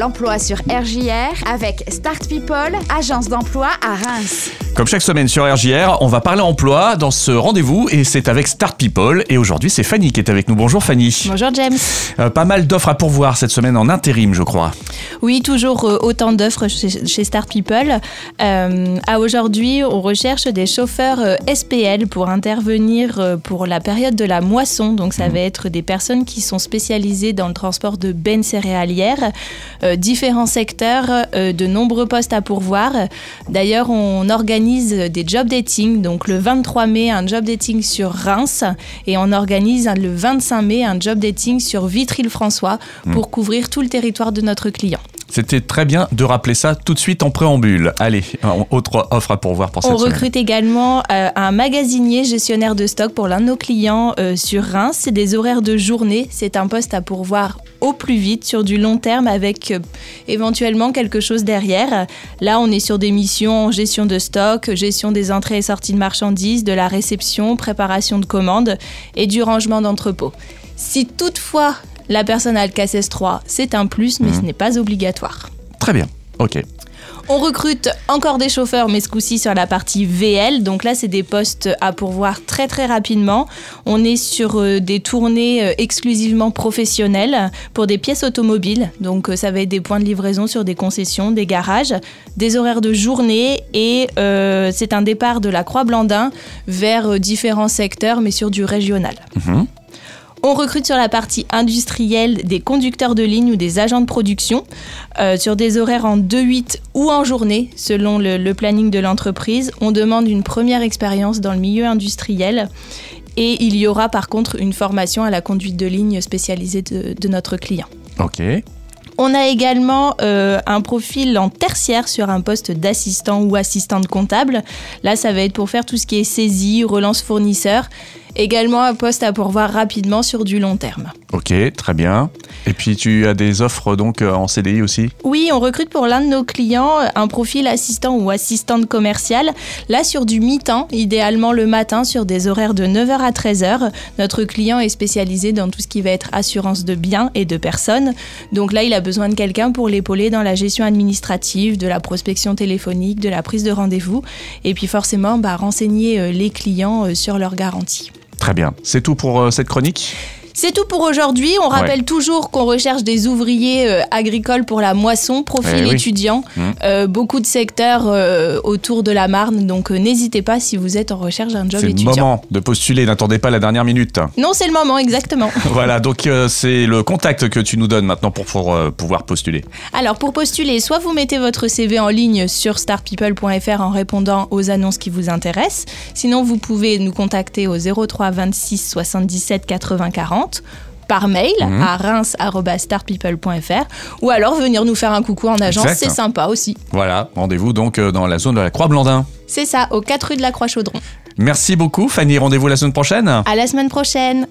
l'emploi sur RJR avec Start People, agence d'emploi à Reims. Comme chaque semaine sur RJR, on va parler emploi dans ce rendez-vous et c'est avec Start People. Et aujourd'hui, c'est Fanny qui est avec nous. Bonjour Fanny. Bonjour James. Euh, pas mal d'offres à pourvoir cette semaine en intérim, je crois. Oui, toujours euh, autant d'offres chez, Start People. Euh, à aujourd'hui, on recherche des chauffeurs SPL pour intervenir pour la période de la moisson. Donc, ça mmh. va être des personnes qui sont spécialisées dans le transport de bennes céréalières, différents secteurs, de nombreux postes à pourvoir. D'ailleurs, on organise des job dating. Donc, le 23 mai, un job dating sur Reims et on organise le 25 mai un job dating sur Vitry-le-François mmh. pour couvrir tout le territoire de notre client. C'était très bien de rappeler ça tout de suite en préambule. Allez, autre offre à pourvoir pour cette semaine. On recrute également euh, un magasinier gestionnaire de stock pour l'un de nos clients euh, sur Reims. C'est des horaires de journée. C'est un poste à pourvoir au plus vite sur du long terme avec euh, éventuellement quelque chose derrière. Là, on est sur des missions en gestion de stock, gestion des entrées et sorties de marchandises, de la réception, préparation de commandes et du rangement d'entrepôt. Si toutefois la personne a le KSS3, c'est un plus, mais ce mhm. n'est pas obligatoire. Très bien, ok. On recrute encore des chauffeurs, mais ce coup-ci sur la partie VL. Donc là, c'est des postes à pourvoir très très rapidement. On est sur euh, des tournées euh, exclusivement professionnelles pour des pièces automobiles. Donc euh, ça va être des points de livraison sur des concessions, des garages, des horaires de journée et c'est un départ de la Croix-Blandin vers différents secteurs, mais sur du régional. Mhm. On recrute sur la partie industrielle des conducteurs de ligne ou des agents de production euh, sur des horaires en 2-8 ou en journée selon le, planning de l'entreprise. On demande une première expérience dans le milieu industriel et il y aura par contre une formation à la conduite de ligne spécialisée de, notre client. Ok. On a également euh, un profil en tertiaire sur un poste d'assistant ou assistante comptable. Là, ça va être pour faire tout ce qui est saisie, relance fournisseur Également un poste à pourvoir rapidement sur du long terme. Ok, très bien. Et puis tu as des offres donc euh, en CDI aussi? Oui, on recrute pour l'un de nos clients un profil assistant ou assistante commerciale. Là sur du mi-temps, idéalement le matin sur des horaires de 9h à 13h. Notre client est spécialisé dans tout ce qui va être assurance de biens et de personnes. Donc là, il a besoin de quelqu'un pour l'épauler dans la gestion administrative, de la prospection téléphonique, de la prise de rendez-vous et puis forcément bah, renseigner euh, les clients euh, sur leurs garanties. Très bien. C'est tout pour euh, cette chronique? C'est tout pour aujourd'hui. On rappelle toujours qu'on recherche des ouvriers euh, agricoles pour la moisson, profil eh étudiant, mmh. euh, beaucoup de secteurs autour de la Marne. Donc n'hésitez pas si vous êtes en recherche d'un job étudiant. C'est le moment de postuler, n'attendez pas la dernière minute. Non, c'est le moment, exactement. voilà, donc c'est le contact que tu nous donnes maintenant pour, pour pouvoir postuler. Alors pour postuler, soit vous mettez votre CV en ligne sur startpeople.fr en répondant aux annonces qui vous intéressent. Sinon, vous pouvez nous contacter au 03 26 77 80 40 par mail mhm. à reims.startpeople.fr ou alors venir nous faire un coucou en agence, c'est sympa aussi. Voilà, rendez-vous donc euh, dans la zone de la Croix-Blandin. C'est ça, aux 4 rues de la Croix-Chaudron. Merci beaucoup Fanny, rendez-vous la semaine prochaine À la semaine prochaine